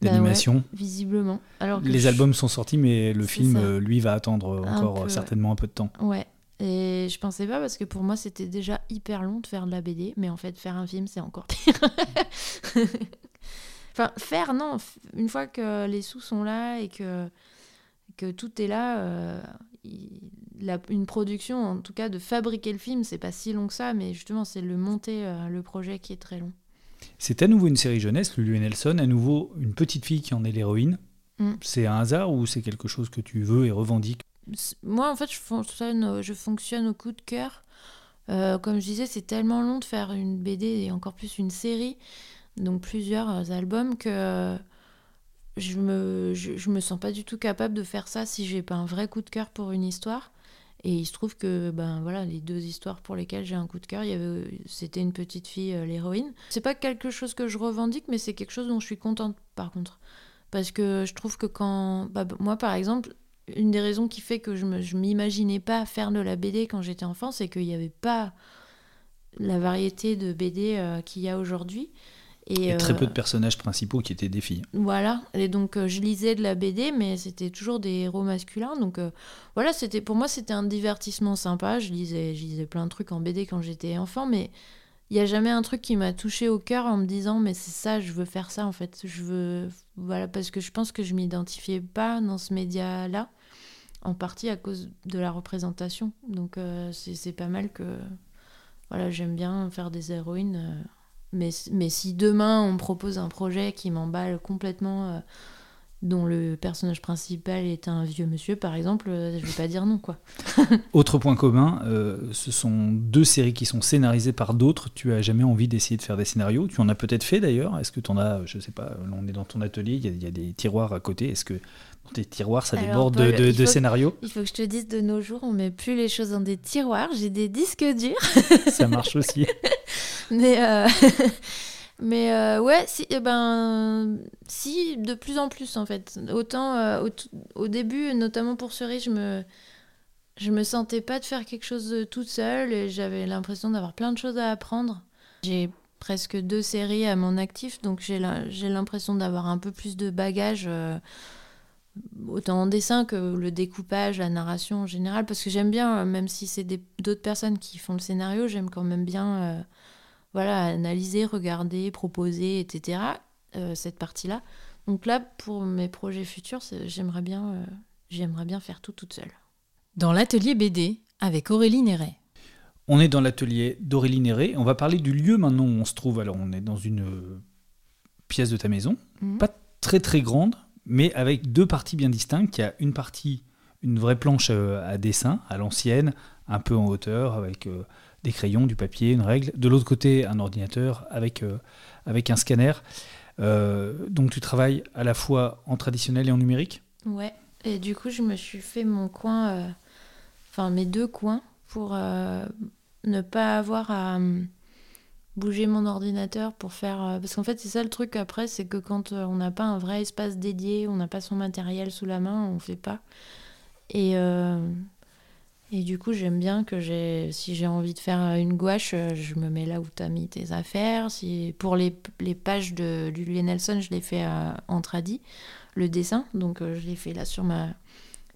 bah d'animation. visiblement. Alors les albums sont sortis, mais le film, euh, lui, va attendre encore certainement un peu de temps. Ouais. Et je pensais pas parce que pour moi c'était déjà hyper long de faire de la BD, mais en fait faire un film c'est encore pire. *laughs* enfin faire non, une fois que les sous sont là et que que tout est là, une production, en tout cas de fabriquer le film, c'est pas si long que ça, mais justement c'est le monter euh, le projet qui est très long. C'est à nouveau une série jeunesse, Lulu et Nelson, à nouveau une petite fille qui en est l'héroïne. Mm. C'est un hasard ou c'est quelque chose que tu veux et revendiques? Moi en fait je fonctionne, je fonctionne au coup de cœur. Euh, comme je disais, c'est tellement long de faire une BD et encore plus une série, donc plusieurs euh, albums, que je me, je, me sens pas du tout capable de faire ça si j'ai pas un vrai coup de cœur pour une histoire. Et il se trouve que ben voilà, les deux histoires pour lesquelles j'ai un coup de cœur, c'était une petite fille, euh, l'héroïne. C'est pas quelque chose que je revendique, mais c'est quelque chose dont je suis contente par contre. Parce que je trouve que quand. Bah, moi par exemple, une des raisons qui fait que je ne m'imaginais pas faire de la BD quand j'étais enfant, c'est qu'il n'y avait pas la variété de BD euh, qu'il y a aujourd'hui. Et, très peu de euh, personnages principaux qui étaient des filles. Voilà, et donc euh, je lisais de la BD, mais c'était toujours des héros masculins. Donc euh, voilà, c'était pour moi c'était un divertissement sympa. Je lisais, je lisais plein de trucs en BD quand j'étais enfant, mais il n'y a jamais un truc qui m'a touché au cœur en me disant mais c'est ça, je veux faire ça en fait. Je veux voilà parce que je pense que je m'identifiais pas dans ce média-là, en partie à cause de la représentation. Donc c'est pas mal que voilà j'aime bien faire des héroïnes mais, mais si demain on me propose un projet qui m'emballe complètement, euh, dont le personnage principal est un vieux monsieur, par exemple, euh, je vais pas dire non. quoi. *laughs* Autre point commun, euh, ce sont deux séries qui sont scénarisées par d'autres. Tu as jamais envie d'essayer de faire des scénarios Tu en as peut-être fait d'ailleurs. Est-ce que tu en as, je sais pas, on est dans ton atelier, il y, a des tiroirs à côté. Est-ce que dans tes tiroirs, ça déborde de, de, scénarios? Il faut que je te dise, de nos jours, on met plus les choses dans des tiroirs. J'ai des disques durs. ça marche aussi. *laughs* Mais, euh, *laughs* mais euh, ouais, si, eh ben, si, de plus en plus en fait. Autant euh, au, début, notamment pour Cerise, je me, je me sentais pas de faire quelque chose toute seule et j'avais l'impression d'avoir plein de choses à apprendre. J'ai presque deux séries à mon actif, donc j'ai l'impression d'avoir un peu plus de bagages autant en dessin que le découpage, la narration en général, parce que j'aime bien, même si c'est d'autres personnes qui font le scénario, j'aime quand même bien voilà, analyser, regarder, proposer, etc. Euh, cette partie-là. Donc là, pour mes projets futurs, j'aimerais bien, euh, j'aimerais bien faire tout toute seule. Dans l'atelier BD avec Aurélie Néret. On est dans l'atelier d'Aurélie Néret. On va parler du lieu maintenant où on se trouve. Alors, on est dans une euh, pièce de ta maison, mhm. pas très très grande, mais avec deux parties bien distinctes. Il y a une partie, une vraie planche à dessin, à l'ancienne, un peu en hauteur, avec des crayons, du papier, une règle. De l'autre côté, un ordinateur avec, euh, un scanner. Euh, donc tu travailles à la fois en traditionnel et en numérique? Ouais, et du coup je me suis fait mon coin, euh, enfin mes deux coins, pour ne pas avoir à bouger mon ordinateur pour faire... parce qu'en fait c'est ça le truc après, c'est que quand on n'a pas un vrai espace dédié, on n'a pas son matériel sous la main, on fait pas. Et et du coup, j'aime bien que j'ai, si j'ai envie de faire une gouache, euh, je me mets là où tu as mis tes affaires. Si, pour les, les pages de Lully Nelson, je l'ai fait euh, en tradi, le dessin. Donc, euh, je l'ai fait là sur ma,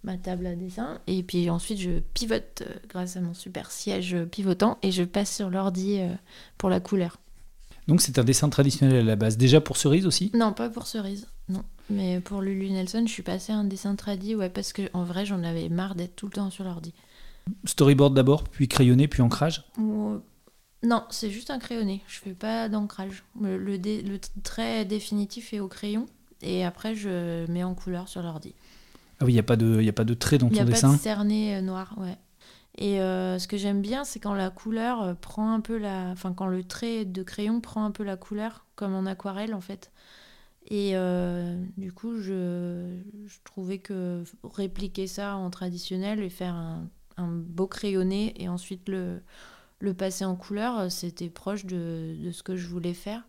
ma table à dessin. Et puis ensuite, je pivote grâce à mon super siège pivotant et je passe sur l'ordi pour la couleur. Donc, c'est un dessin traditionnel à la base. Déjà pour Cerise aussi? Non, pas pour Cerise. Non. Mais pour Lulu Nelson, je suis passée à un dessin tradi, ouais, parce qu'en vrai, j'en avais marre d'être tout le temps sur l'ordi. Storyboard d'abord, puis crayonné, puis ancrage Non, c'est juste un crayonné. Je fais pas d'ancrage. Le, le, trait définitif est au crayon. et après je mets en couleur sur l'ordi. Ah oui, il n'y a, pas de- y a pas de trait dans Il n'y ton a pas dessin de cerné euh, noir, ouais. Et euh, ce que j'aime bien, c'est quand la couleur euh, prend un peu la. Enfin, quand le trait de crayon prend un peu la couleur, comme en aquarelle en fait. Et euh, du coup, je, je trouvais que répliquer ça en traditionnel et faire un, un beau crayonné et ensuite le, le passer en couleur, euh, c'était proche de, de ce que je voulais faire.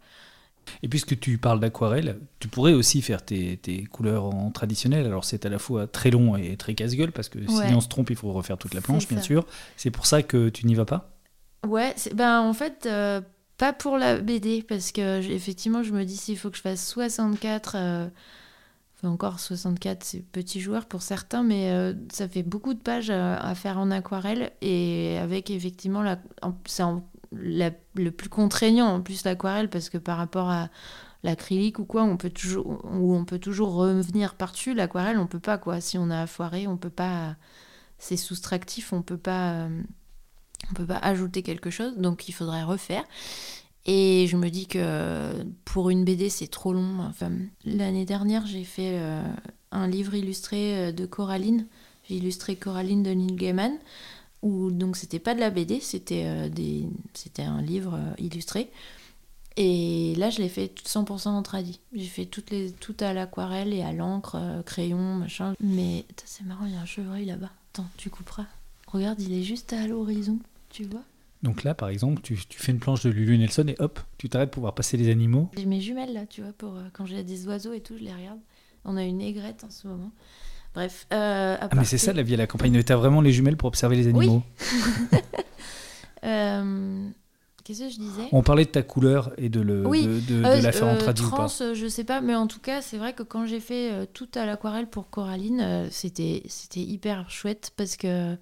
Et puisque tu parles d'aquarelle, tu pourrais aussi faire tes, tes couleurs en traditionnel. Alors c'est à la fois très long et très casse-gueule, parce que Ouais. si on se trompe, il faut refaire toute la planche, bien sûr. C'est pour ça que tu n'y vas pas? Ouais, ben en fait, euh, pas pour la BD, parce que effectivement, je me dis s'il faut que je fasse 64, euh, encore 64, c'est petit joueur pour certains, mais euh, ça fait beaucoup de pages à, faire en aquarelle, et avec effectivement, c'est le plus contraignant en plus l'aquarelle, parce que par rapport à l'acrylique ou quoi, on peut toujours, où on peut toujours revenir par-dessus, l'aquarelle, on peut pas, quoi. Si on a foiré, on peut pas, c'est soustractif, on peut pas... euh, on peut pas ajouter quelque chose, donc il faudrait refaire. Et je me dis que pour une BD, c'est trop long. Enfin, L'année dernière, j'ai fait euh, un livre illustré euh, de Coraline. J'ai illustré Coraline de Neil Gaiman. Où, donc, c'était pas de la BD, c'était euh, un livre euh, illustré. Et là, je l'ai fait 100% en tradi. J'ai fait toutes les... tout à l'aquarelle et à l'encre, euh, crayon, machin. Mais c'est marrant, il y a un chevreuil là-bas. Attends, tu couperas. Regarde, il est juste à l'horizon, tu vois Donc là, par exemple, tu, tu fais une planche de Lulu Nelson et hop, tu t'arrêtes pour voir passer les animaux. J'ai mes jumelles là, tu vois, pour euh, quand j'ai des oiseaux et tout, je les regarde. On a une aigrette en ce moment. Bref. euh, Ah, mais c'est ça la vie à la campagne. T'as vraiment les jumelles pour observer les animaux. *laughs* Euh, Qu'est-ce que je disais? On parlait de ta couleur et de, le, Oui, de, de- de la faire en euh, tradi ou pas. trans, je sais pas, mais en tout cas, c'est vrai que quand j'ai fait tout à l'aquarelle pour Coraline, c'était c'était hyper chouette parce que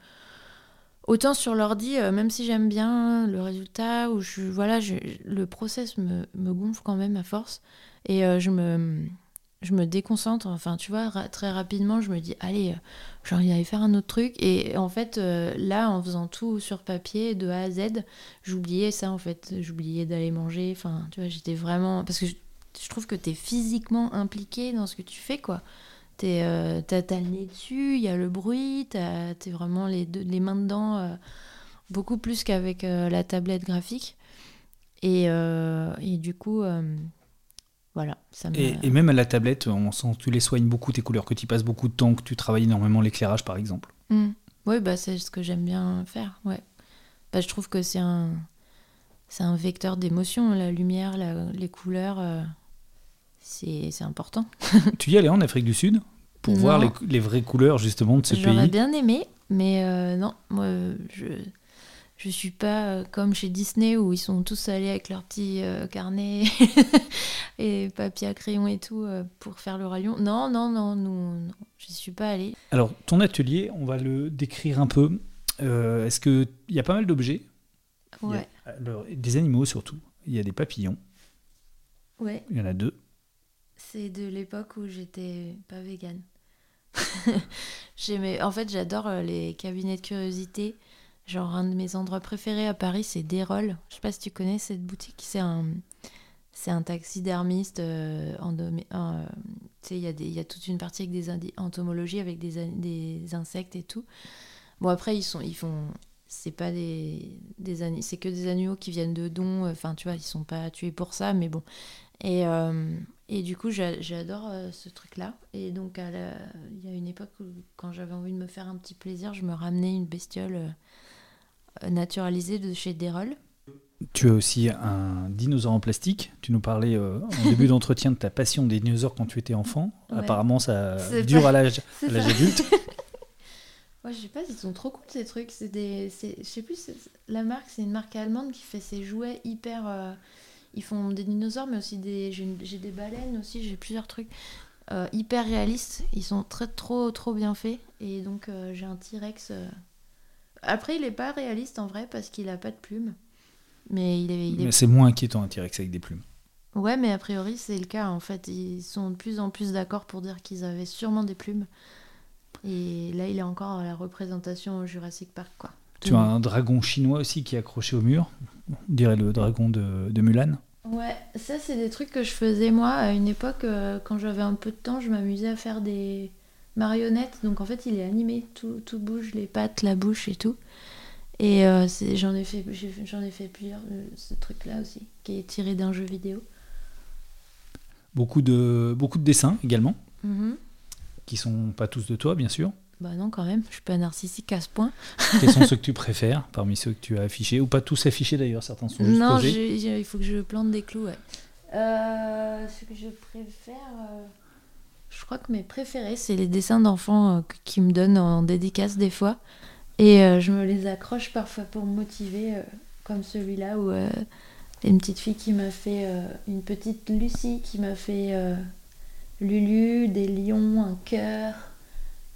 autant sur l'ordi, euh, même si j'aime bien le résultat ou je voilà, le process me, gonfle quand même à force et euh, je me je me déconcentre. Enfin, tu vois, très rapidement, je me dis allez, euh, j'ai envie faire un autre truc et en fait euh, là, en faisant tout sur papier de A à Z, j'oubliais ça en fait. J'oubliais d'aller manger. Enfin, tu vois, j'étais vraiment. Parce que je, je trouve que tu es physiquement impliqué dans ce que tu fais, quoi. Euh, t'as, t'as le nez dessus, il y a le bruit, t'es vraiment les, deux, les mains dedans, euh, beaucoup plus qu'avec euh, la tablette graphique. Et, euh, et du coup, euh, voilà, ça me. Et, et même à la tablette, on sent que tu les soignes beaucoup tes couleurs, que tu passes beaucoup de temps, que tu travailles énormément l'éclairage par exemple. Oui, bah, c'est ce que j'aime bien faire, ouais. Bah, je trouve que c'est un, un vecteur d'émotion, la lumière, la- les couleurs, euh, c'est, important. *laughs* tu y allais en Afrique du Sud pour Non. voir les, les vraies couleurs justement de ce J'aurais pays. bien aimé, mais euh, non, moi, je je suis pas euh, comme chez Disney où ils sont tous allés avec leurs petits euh, carnets *laughs* et papier à crayon et tout euh, pour faire le rayon. Non, non, non, nous, non, j'y suis pas allée. Alors, ton atelier, on va le décrire un peu. Est-ce qu'il y a pas mal d'objets? Il a- Ouais, alors, Des animaux surtout. Il y a des papillons. ouais. Il y en a deux. C'est de l'époque où j'étais pas végane. *laughs* J'aimais, en fait, j'adore euh, les cabinets de curiosité. Genre, un de mes endroits préférés à Paris, c'est Déroll. Je sais pas si tu connais cette boutique. C'est un, c'est un taxidermiste. euh, euh, il y, a des- y a toute une partie avec des entomologies, avec des, des insectes et tout. Bon, après, ils, sont, ils font. C'est pas des, des c'est que des animaux qui viennent de dons. Enfin, tu vois, ils sont pas tués pour ça, mais bon. Et, euh, et du coup, j'a- j'adore euh, ce truc-là. Et donc, à la- il y a une époque où, quand j'avais envie de me faire un petit plaisir, je me ramenais une bestiole euh, naturalisée de chez Derol. Tu as aussi un dinosaure en plastique. Tu nous parlais euh, en début *laughs* d'entretien de ta passion des dinosaures quand tu étais enfant. Ouais. Apparemment, ça dure pas- à l'âge *laughs* adulte. *laughs* Ouais, je sais pas, ils sont trop cool ces trucs. C'est des, je sais plus, la marque, c'est une marque allemande qui fait ses jouets hyper. euh, ils font des dinosaures, mais aussi des. J'ai des baleines aussi, j'ai plusieurs trucs euh, hyper réalistes. Ils sont très trop trop bien faits. Et donc euh, j'ai un T-Rex. euh. Après, il est pas réaliste en vrai parce qu'il a pas de plumes. Mais il est, est Mais c'est moins inquiétant un T-Rex avec des plumes. Ouais, mais a priori, c'est le cas. En fait, ils sont de plus en plus d'accord pour dire qu'ils avaient sûrement des plumes. Et là, il est encore à la représentation au Jurassic Park, quoi. Tu as un dragon chinois aussi qui est accroché au mur. On dirait le dragon de, de Mulan. Ouais, ça c'est des trucs que je faisais moi à une époque euh, quand j'avais un peu de temps, je m'amusais à faire des marionnettes. Donc en fait, il est animé, tout, tout bouge, les pattes, la bouche et tout. Et euh, j'en ai fait j'ai- j'en ai fait plusieurs euh, ce truc là aussi qui est tiré d'un jeu vidéo. Beaucoup de, beaucoup de dessins également, Mhm. qui sont pas tous de toi, bien sûr. Bah non quand même, je suis pas narcissique à ce point. *laughs* Quels sont ceux que tu préfères parmi ceux que tu as affichés Ou pas tous affichés d'ailleurs, certains sont juste Non, posés. je- je- il faut que je plante des clous. Ouais. Euh, ce que je préfère, euh, je crois que mes préférés, c'est les dessins d'enfants euh, qui me donnent en dédicace des fois. Et euh, je me les accroche parfois pour me motiver, comme celui-là où une petite fille qui m'a fait, une petite Lucie qui m'a fait Lulu, des lions, un cœur.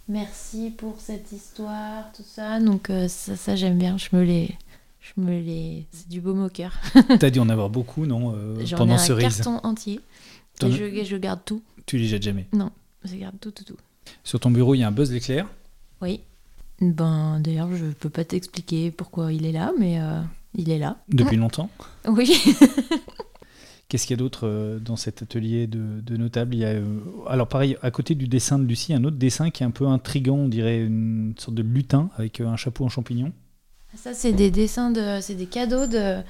Merci pour cette histoire, tout ça. Donc euh, ça, ça j'aime bien. Je me les, je me les, c'est du beau au cœur. *laughs* T'as dû en avoir beaucoup, non euh, J'en ai un Cerise. carton entier. Et je, et je garde tout. Tu les jettes jamais. Je garde tout, tout, tout. Sur ton bureau, il y a un buzz l'éclair. Oui. Ben, d'ailleurs, je peux pas t'expliquer pourquoi il est là, mais euh, il est là. Depuis longtemps. *laughs* Oui. *laughs* Qu'est-ce qu'il y a d'autre euh, dans cet atelier de, de notable? Il y a, euh, Alors pareil, à côté du dessin de Lucie, un autre dessin qui est un peu intrigant, on dirait une sorte de lutin avec euh, un chapeau en champignon. Ça, c'est des dessins de, c'est des cadeaux de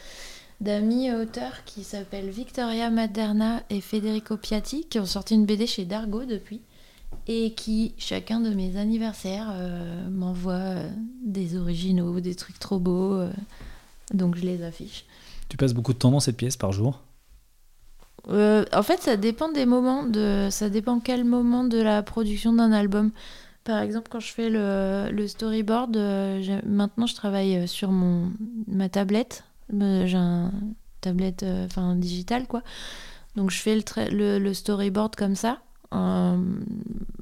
d'amis auteurs qui s'appellent Victoria Maderna et Federico Piatti, qui ont sorti une BD chez Dargo depuis, et qui, chacun de mes anniversaires, euh, m'envoie des originaux, des trucs trop beaux. euh, donc je les affiche. Tu passes beaucoup de temps dans cette pièce par jour? Euh, en fait, ça dépend des moments, de, ça dépend quel moment de la production d'un album. Par exemple, quand je fais le, storyboard, euh, maintenant je travaille euh, sur mon, ma tablette. J'ai un tablette enfin digitale, quoi. Donc je fais le, le, storyboard comme ça.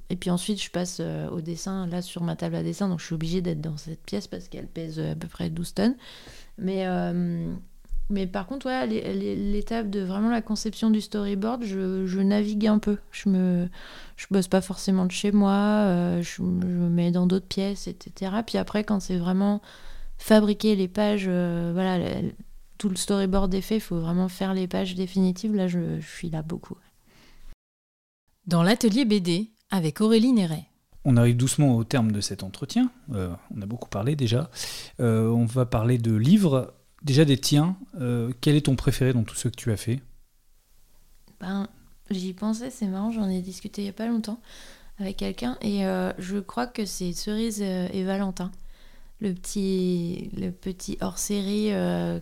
Et puis ensuite, je passe au dessin, là, sur ma table à dessin. Donc je suis obligée d'être dans cette pièce parce qu'elle pèse à peu près 12 tonnes. Mais, mais par contre, ouais, l'é- l'é- l'étape de vraiment la conception du storyboard, je, je navigue un peu. Je me, je bosse pas forcément de chez moi, euh, je, me- je me mets dans d'autres pièces, etc. Puis après, quand c'est vraiment fabriquer les pages, euh, voilà, le- tout le storyboard est fait, il faut vraiment faire les pages définitives. Là, je, je suis là beaucoup. Dans l'atelier BD avec Aurélie Néret. On arrive doucement au terme de cet entretien. Euh, on a beaucoup parlé déjà. Euh, on va parler de livres. Déjà des tiens. Euh, quel est ton préféré dans tous ceux que tu as fait? Ben, j'y pensais, c'est marrant, j'en ai discuté il y a pas longtemps avec quelqu'un et euh, je crois que c'est Cerise euh, et Valentin. Le petit, le petit hors-série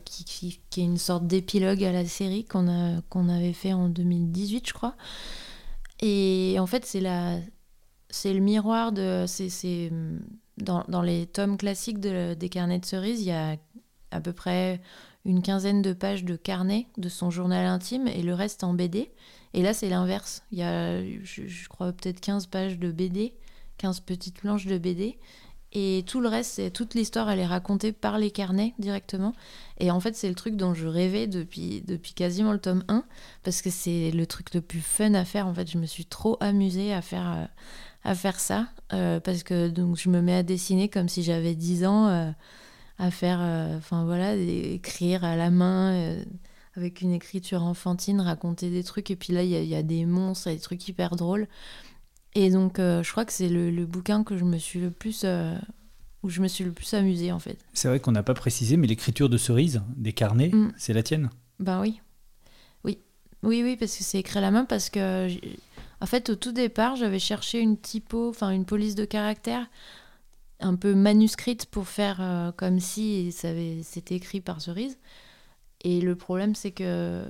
qui, est une sorte d'épilogue à la série qu'on avait fait en 2018, je crois. Et en fait, c'est le miroir de. C'est, dans, dans les tomes classiques de- des carnets de Cerise, il y a à peu près une quinzaine de pages de carnet de son journal intime et le reste en BD. Et là, c'est l'inverse. Il y a, je, crois, peut-être 15 pages de BD, 15 petites planches de BD. Et tout le reste, toute l'histoire, elle est racontée par les carnets directement. Et en fait, c'est le truc dont je rêvais depuis, depuis quasiment le tome 1, parce que c'est le truc le plus fun à faire. En fait, je me suis trop amusée à faire, euh, à faire ça, euh, parce que donc, je me mets à dessiner comme si j'avais 10 ans, euh, à faire, euh, enfin voilà, écrire à la main. euh, avec une écriture enfantine, raconter des trucs. Et puis là, il y, a- il y a des monstres et des trucs hyper drôles. Et donc, euh, je crois que c'est le, le bouquin que je me suis le plus. euh, où je me suis le plus amusée, en fait. C'est vrai qu'on n'a pas précisé, mais l'écriture de Cerise, des carnets, Mm. c'est la tienne? Ben oui. Oui. Oui, oui, parce que c'est écrit à la main, parce que. En fait, au tout départ, j'avais cherché une typo, enfin une police de caractère un peu manuscrite pour faire euh, comme si c'était écrit par Cerise. Et le problème, c'est que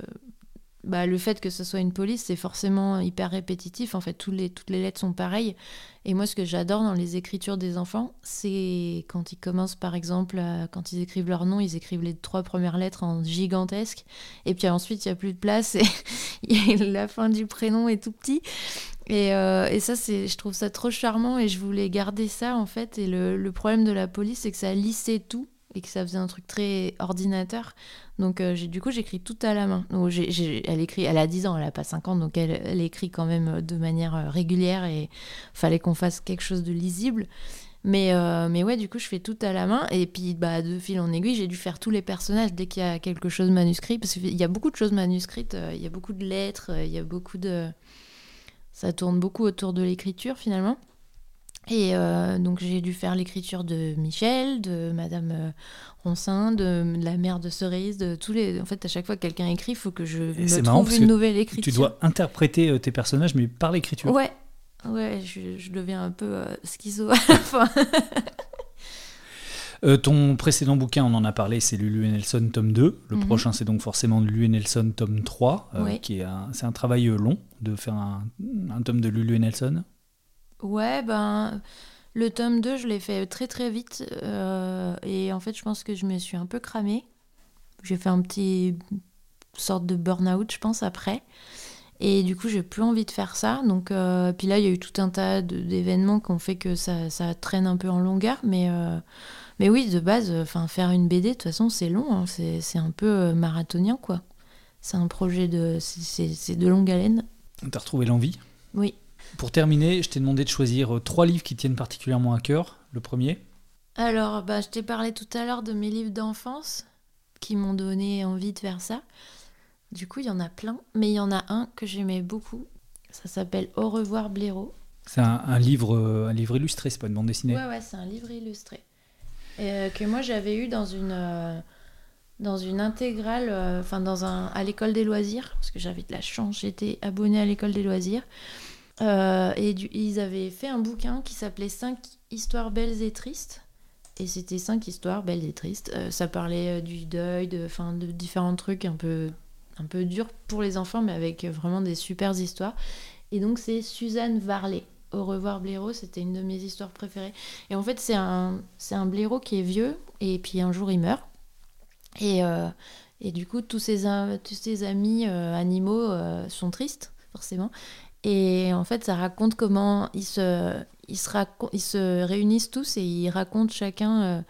bah, le fait que ce soit une police, c'est forcément hyper répétitif. En fait, tous les, toutes les lettres sont pareilles. Et moi, ce que j'adore dans les écritures des enfants, c'est quand ils commencent, par exemple, quand ils écrivent leur nom, ils écrivent les trois premières lettres en gigantesque. Et puis ensuite, il n'y a plus de place et *laughs* et la fin du prénom est tout petit. Et, euh, et ça, c'est, je trouve ça trop charmant et je voulais garder ça en fait. Et le, le problème de la police, c'est que ça lissait tout et que ça faisait un truc très ordinateur. Donc euh, j'ai, du coup, j'écris tout à la main. Donc, elle écrit, elle a 10 ans, elle a pas 5 ans, donc elle, écrit quand même de manière euh, régulière et fallait qu'on fasse quelque chose de lisible. Mais, euh, mais ouais, du coup, je fais tout à la main. Et puis, bah, de fil en aiguille, j'ai dû faire tous les personnages dès qu'il y a quelque chose manuscrit. Parce qu'il y a beaucoup de choses manuscrites. euh, Il y a beaucoup de lettres. euh, Il y a beaucoup de. Ça tourne beaucoup autour de l'écriture, finalement. Et euh, donc, j'ai dû faire l'écriture de Michel, de Madame euh, Roncin, de la mère de Cerise, de tous les. En fait, à chaque fois que quelqu'un écrit, il faut que je me marrant une nouvelle écriture. Tu dois interpréter euh, tes personnages, mais par l'écriture. Ouais, ouais, je, je deviens un peu euh, schizo à la fin. Euh, ton précédent bouquin, on en a parlé, c'est Lulu et Nelson, tome 2. Le Mhm. prochain, c'est donc forcément Lulu et Nelson, tome 3. euh, Oui. qui est un, c'est un travail long de faire un, un tome de Lulu et Nelson. Ouais, ben, le tome 2, je l'ai fait très très vite. euh, et en fait, je pense que je me suis un peu cramée. J'ai fait un petit sorte de burn-out, je pense, après. Et du coup, j'ai plus envie de faire ça. Donc, euh, puis là, il y a eu tout un tas d'événements qui ont fait que ça, ça traîne un peu en longueur. Mais, euh, mais oui, de base, enfin, faire une BD, de toute façon, c'est long. hein. C'est c'est un peu marathonien, quoi. C'est un projet de. c'est de longue haleine. T'as retrouvé l'envie? Oui. Pour terminer, je t'ai demandé de choisir euh, trois livres qui tiennent particulièrement à cœur. Le premier Alors, bah, je t'ai parlé tout à l'heure de mes livres d'enfance qui m'ont donné envie de faire ça. Du coup, il y en a plein, mais il y en a un que j'aimais beaucoup. Ça s'appelle Au revoir Blaireau. C'est un, un livre, euh, un livre illustré, c'est pas une bande dessinée. Ouais, ouais, c'est un livre illustré. Et, euh, que moi, j'avais eu dans une, euh, dans une intégrale, euh, enfin, dans un, à l'école des loisirs, parce que j'avais de la chance, j'étais abonnée à l'école des loisirs. Euh, et ils avaient fait un bouquin qui s'appelait 5 histoires belles et tristes. Et c'était cinq histoires belles et tristes. Euh, ça parlait euh, du deuil, de, de différents trucs un peu, un peu durs pour les enfants, mais avec vraiment des super histoires. Et donc, c'est Suzanne Varley. Au revoir Blaireau, c'était une de mes histoires préférées. Et en fait, c'est un, c'est un blaireau qui est vieux, et puis un jour, il meurt. Et, et du coup, tous tous ses amis animaux sont tristes, forcément. Et en fait, ça raconte comment ils se, réunissent tous et ils racontent chacun euh,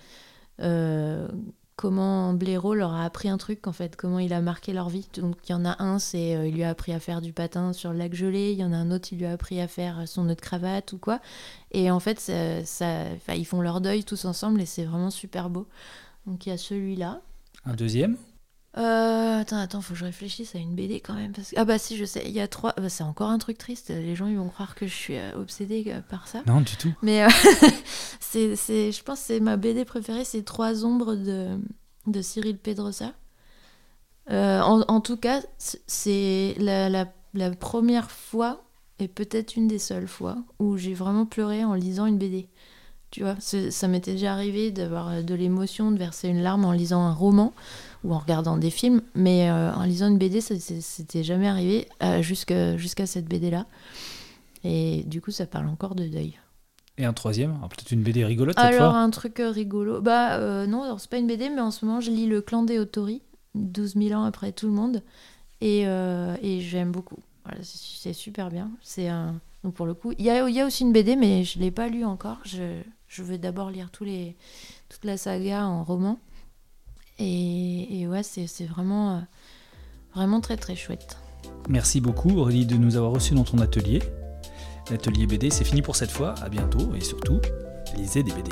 euh, comment Blaireau leur a appris un truc, en fait, comment il a marqué leur vie. Donc, il y en a un, c'est euh, il lui a appris à faire du patin sur le lac gelé. Il y en a un autre, il lui a appris à faire son nœud de cravate ou quoi. Et en fait, ça, ça- ils font leur deuil tous ensemble et c'est vraiment super beau. Donc, il y a celui-là. Un deuxième? Euh, attends, attends, faut que je réfléchisse à une BD quand même. Parce. Ah bah si, je sais, il y a trois... bah, c'est encore un truc triste, les gens ils vont croire que je suis euh, obsédée euh, par ça. Non, du tout. Mais euh, *laughs* c'est, c'est, je pense que c'est ma BD préférée, c'est Trois ombres de, de Cyril Pedrosa. Euh, en, en tout cas, c'est la, la, la première fois, et peut-être une des seules fois, où j'ai vraiment pleuré en lisant une BD. Tu vois, ça m'était déjà arrivé d'avoir de l'émotion, de verser une larme en lisant un roman ou en regardant des films, mais euh, en lisant une BD, c'était jamais arrivé euh, jusqu'à, cette BD-là. Et du coup, ça parle encore de deuil. Et un troisième? Alors, Peut-être une BD rigolote cette Alors, fois un truc euh, rigolo. Bah, euh, non, c'est pas une BD, mais en ce moment, je lis Le Clan des Autori, 12 000 ans après tout le monde. Et, et j'aime beaucoup. Voilà, c'est super bien. C'est un. Donc, pour le coup, il y a, il y a aussi une BD, mais je l'ai pas lu encore. Je, je vais d'abord lire tous les, toute la saga en roman. Et, ouais, c'est euh, vraiment très très chouette. Merci beaucoup Aurélie de nous avoir reçus dans ton atelier. L'atelier BD, c'est fini pour cette fois. À bientôt et surtout, lisez des BD.